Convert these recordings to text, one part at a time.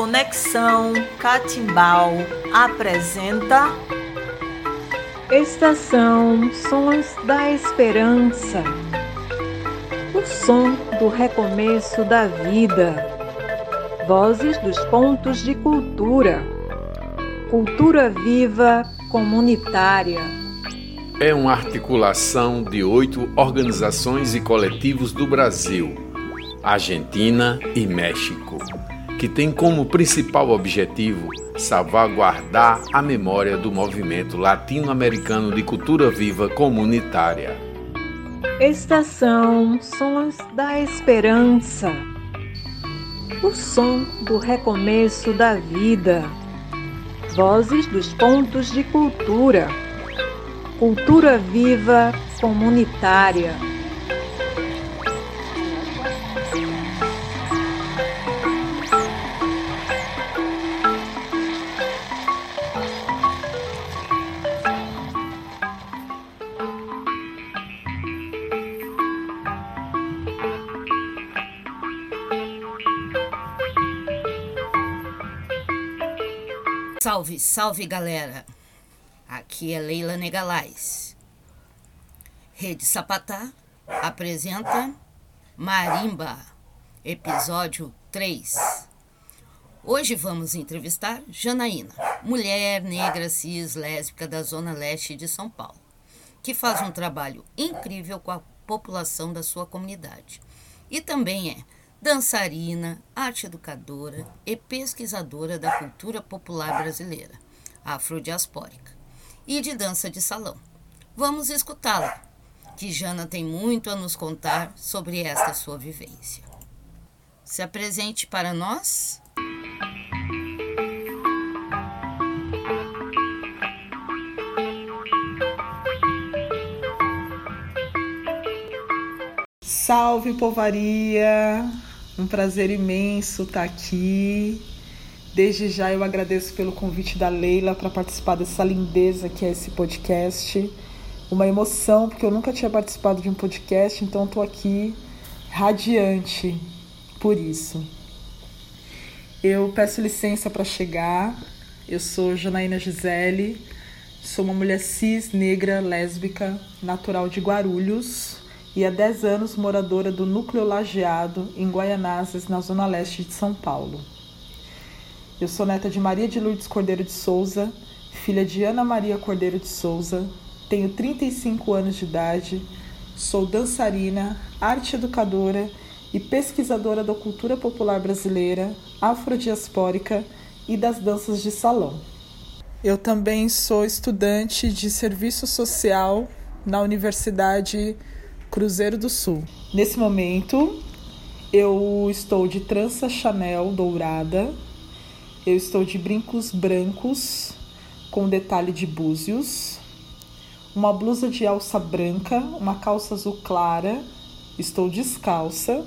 Conexão Catimbau apresenta Estação Sons da Esperança. O som do recomeço da vida. Vozes dos pontos de cultura. Cultura viva comunitária. É uma articulação de oito organizações e coletivos do Brasil, Argentina e México, que tem como principal objetivo salvaguardar a memória do movimento latino-americano de cultura viva comunitária. Estação Sons da Esperança. O som do recomeço da vida. Vozes dos pontos de cultura. Cultura viva comunitária. Salve, salve galera! Aqui é Leila Negalais. Rede Sapatá apresenta Marimba, episódio 3. Hoje vamos entrevistar Janaína, mulher negra cis lésbica da Zona Leste de São Paulo, que faz um trabalho incrível com a população da sua comunidade. E também é dançarina, arte educadora e pesquisadora da cultura popular brasileira, afrodiaspórica, e de dança de salão. Vamos escutá-la, que Jana tem muito a nos contar sobre esta sua vivência. Se apresente para nós. Salve, povaria! Um prazer imenso estar aqui. Desde já eu agradeço pelo convite da Leila para participar dessa lindeza que é esse podcast. Uma emoção, porque eu nunca tinha participado de um podcast, então estou aqui radiante por isso. Eu peço licença para chegar. Eu sou Janaína Gisele, sou uma mulher cis, negra, lésbica, natural de Guarulhos e há 10 anos moradora do Núcleo Lajeado, em Guaianazes, na zona leste de São Paulo. Eu sou neta de Maria de Lourdes Cordeiro de Souza, filha de Ana Maria Cordeiro de Souza, tenho 35 anos de idade, sou dançarina, arte educadora e pesquisadora da cultura popular brasileira, afrodiaspórica e das danças de salão. Eu também sou estudante de serviço social na Universidade Cruzeiro do Sul. Nesse momento, eu estou de trança Chanel dourada, eu estou de brincos brancos com detalhe de búzios, uma blusa de alça branca, uma calça azul clara, estou descalça.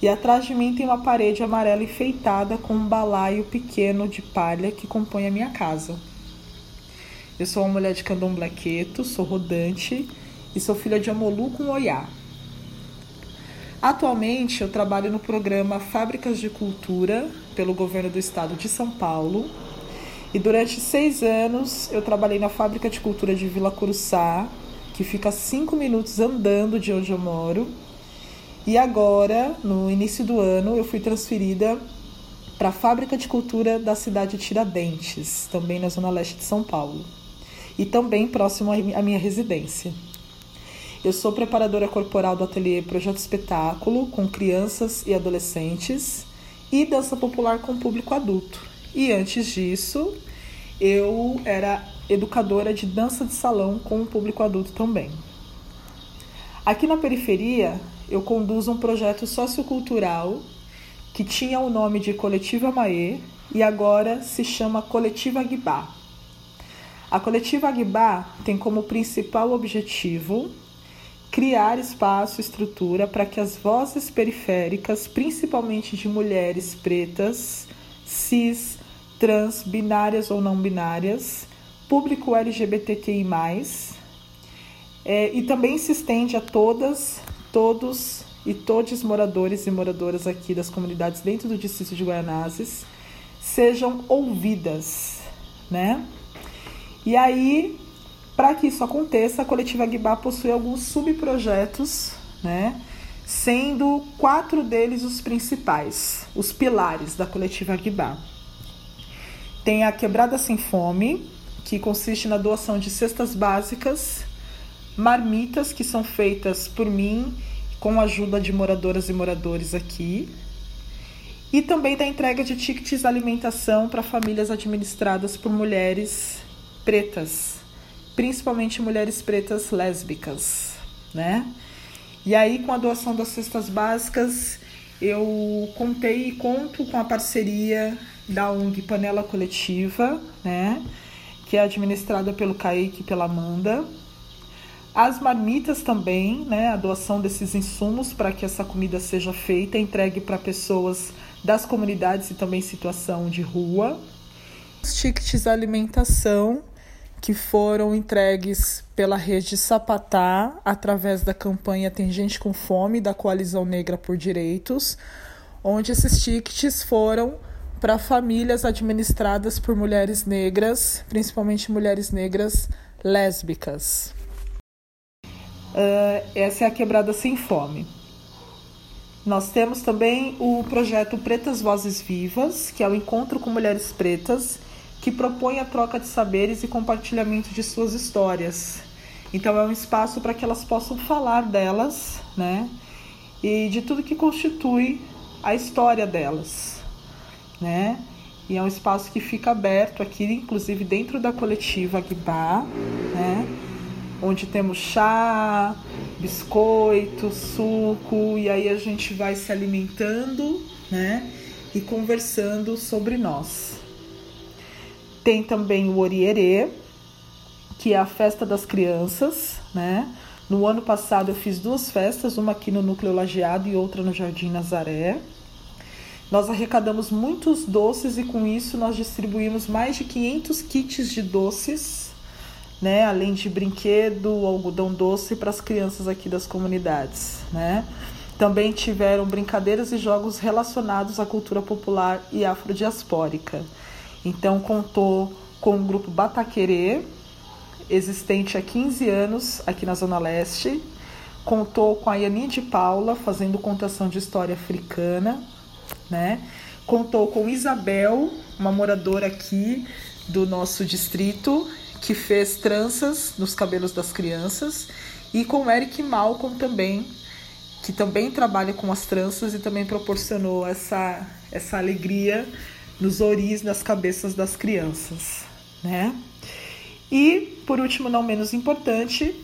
E atrás de mim tem uma parede amarela enfeitada com um balaio pequeno de palha que compõe a minha casa. Eu sou uma mulher de candomblé queto, sou rodante e sou filha de Amolu com Oiá. Atualmente eu trabalho no programa Fábricas de Cultura pelo governo do estado de São Paulo e durante seis anos eu trabalhei na Fábrica de Cultura de Vila Curuçá, que fica cinco minutos andando de onde eu moro. E agora, no início do ano, eu fui transferida para a Fábrica de Cultura da cidade de Tiradentes, também na zona leste de São Paulo, e também próximo à minha residência. Eu sou preparadora corporal do ateliê Projeto Espetáculo com crianças e adolescentes e dança popular com público adulto. E antes disso, eu era educadora de dança de salão com o público adulto também. Aqui na periferia, eu conduzo um projeto sociocultural que tinha o nome de Coletiva Maê e agora se chama Coletiva Aguibá. A Coletiva Aguibá tem como principal objetivo criar espaço estrutura para que as vozes periféricas, principalmente de mulheres pretas, cis, trans, binárias ou não binárias, público LGBTQI+, é, e também se estende a todas, todos e todos moradores e moradoras aqui das comunidades dentro do distrito de Guaianazes, sejam ouvidas, né? E aí, para que isso aconteça, a coletiva Guibá possui alguns subprojetos, né? Sendo quatro deles os principais, os pilares da coletiva Guibá. Tem a Quebrada Sem Fome, que consiste na doação de cestas básicas, marmitas que são feitas por mim com a ajuda de moradoras e moradores aqui, e também da entrega de tickets de alimentação para famílias administradas por mulheres pretas, principalmente mulheres pretas lésbicas, né? E aí, com a doação das cestas básicas, eu contei e conto com a parceria da ONG Panela Coletiva, né? Que é administrada pelo Kaique e pela Amanda. As marmitas também, né? A doação desses insumos para que essa comida seja feita, entregue para pessoas das comunidades e também situação de rua. Os tickets alimentação que foram entregues pela rede Sapatá através da campanha Tem Gente com Fome da Coalizão Negra por Direitos, onde esses tickets foram para famílias administradas por mulheres negras, principalmente mulheres negras lésbicas. Uh, essa é a Quebrada Sem Fome. Nós temos também o projeto Pretas Vozes Vivas, que é o encontro com mulheres pretas, que propõe a troca de saberes e compartilhamento de suas histórias. Então é um espaço para que elas possam falar delas, né? E de tudo que constitui a história delas, né? E é um espaço que fica aberto aqui, inclusive dentro da coletiva Guibá, né? Onde temos chá, biscoito, suco, e aí a gente vai se alimentando, né? E conversando sobre nós. Tem também o Orierê, que é a festa das crianças, né? No ano passado eu fiz duas festas, uma aqui no Núcleo Lajeado e outra no Jardim Nazaré. Nós arrecadamos muitos doces e com isso nós distribuímos mais de 500 kits de doces né? Além de brinquedo, algodão doce para as crianças aqui das comunidades, né? Também tiveram brincadeiras e jogos relacionados à cultura popular e afrodiaspórica. Então contou com o grupo Bataquerê, existente há 15 anos aqui na Zona Leste. Contou com a Yanin de Paula, fazendo contação de história africana, né? Contou com Isabel, uma moradora aqui do nosso distrito, que fez tranças nos cabelos das crianças, e com Eric Malcolm também, que também trabalha com as tranças e também proporcionou essa, essa alegria nos oris nas cabeças das crianças, né? E, por último, não menos importante,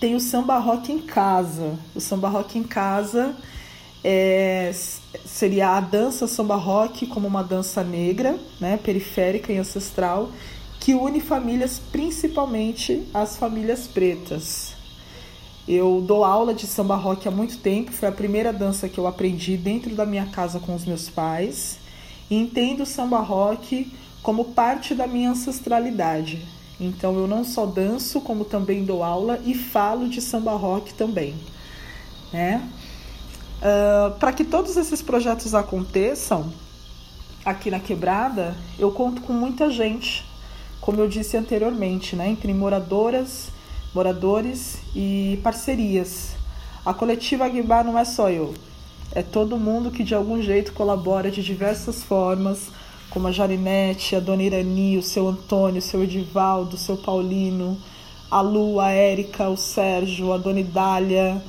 tem o samba rock em casa. O samba rock em casa é, seria a dança samba rock como uma dança negra, né, periférica e ancestral, que une famílias, principalmente as famílias pretas. Eu dou aula de samba rock há muito tempo, foi a primeira dança que eu aprendi dentro da minha casa com os meus pais. E entendo o samba rock como parte da minha ancestralidade. Então eu não só danço, como também dou aula e falo de samba rock também. Né? Uh, Para que todos esses projetos aconteçam aqui na Quebrada, eu conto com muita gente como eu disse anteriormente, né, entre moradoras, moradores e parcerias. A coletiva Aguibar não é só eu, é todo mundo que de algum jeito colabora de diversas formas, como a Jarinete, a Dona Irani, o seu Antônio, o seu Edivaldo, o seu Paulino, a Lu, a Érica, o Sérgio, a Dona Idália,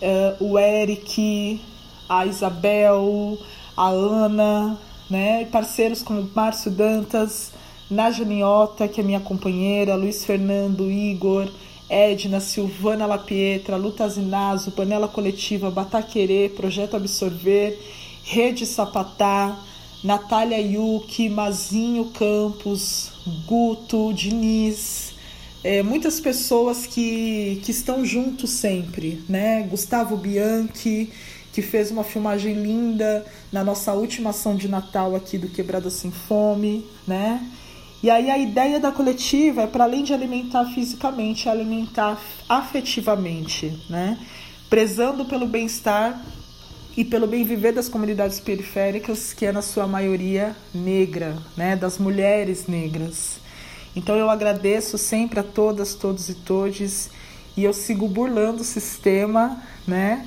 uh, o Eric, a Isabel, a Ana, né? parceiros como Márcio Dantas, Naja Niota, que é minha companheira, Luiz Fernando, Igor, Edna, Silvana Lapietra, Luta Zinazo, Panela Coletiva, Bataquerê, Projeto Absorver, Rede Sapatá, Natália Yuki, Mazinho Campos, Guto, Diniz, é, muitas pessoas que, que estão juntos sempre, né? Gustavo Bianchi, que fez uma filmagem linda na nossa última ação de Natal aqui do Quebrada Sem Fome, né? E aí a ideia da coletiva é para além de alimentar fisicamente, é alimentar afetivamente, né? Prezando pelo bem-estar e pelo bem viver das comunidades periféricas, que é na sua maioria negra, né, das mulheres negras. Então eu agradeço sempre a todas, todos e todes e eu sigo burlando o sistema, né,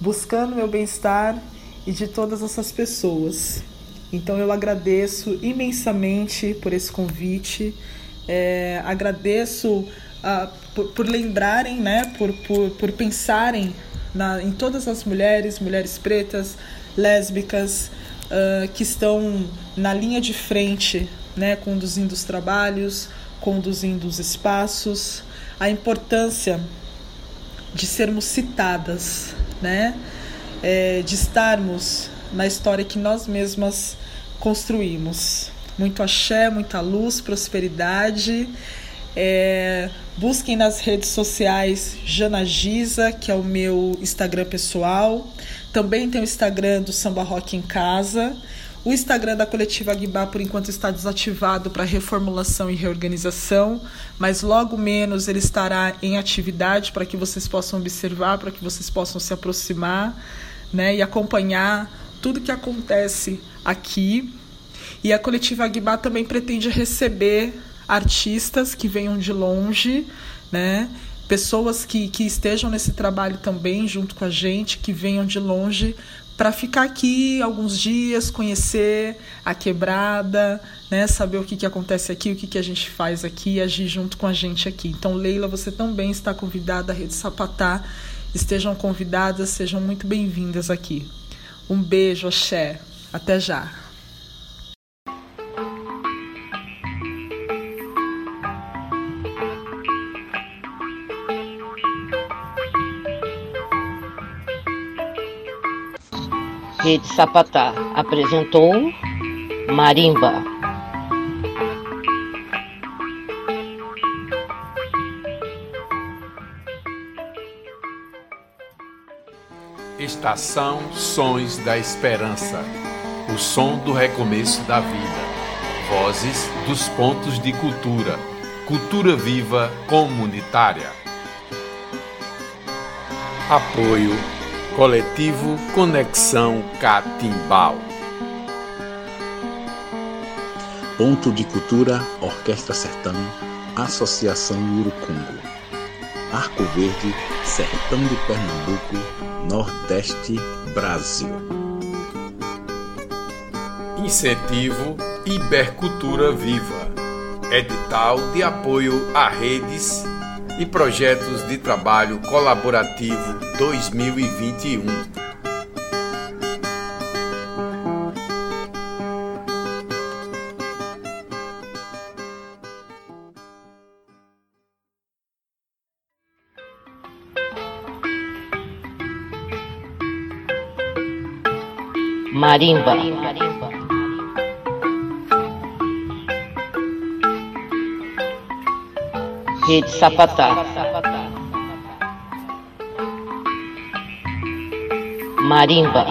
buscando meu bem-estar e de todas essas pessoas. Então eu agradeço imensamente por esse convite, é, agradeço uh, por, por, lembrarem, né, por, por, por pensarem na, em todas as mulheres, mulheres pretas, lésbicas, uh, que estão na linha de frente, né, conduzindo os trabalhos, conduzindo os espaços, a importância de sermos citadas, né, é, de estarmos na história que nós mesmas construímos. Muito axé, muita luz, prosperidade. É, busquem nas redes sociais Jana Giza, que é o meu Instagram pessoal. Também tem o Instagram do Samba Rock em Casa. O Instagram da coletiva Guibá, por enquanto, está desativado para reformulação e reorganização, mas logo menos ele estará em atividade para que vocês possam observar, para que vocês possam se aproximar né, e acompanhar tudo que acontece aqui. E a coletiva Aguibá também pretende receber artistas que venham de longe, né? pessoas que, que estejam nesse trabalho também junto com a gente, que venham de longe para ficar aqui alguns dias, conhecer a quebrada, né, saber o que, que acontece aqui, o que, que a gente faz aqui, agir junto com a gente aqui. Então, Leila, você também está convidada à Rede Sapatá. Estejam convidadas, sejam muito bem-vindas aqui. Um beijo, axé. Até já. Rede Sapatá apresentou Marimba. Estação Sons da Esperança o som do recomeço da vida. Vozes dos pontos de cultura. Cultura viva comunitária. Apoio Coletivo Conexão Catimbau. Ponto de Cultura Orquestra Sertão, Associação Urucungo. Arco Verde, Sertão de Pernambuco, Nordeste, Brasil. Incentivo Ibercultura Viva. Edital de apoio a redes e projetos de trabalho colaborativo 2021. Marimba. Rede Sapatá. Marimba.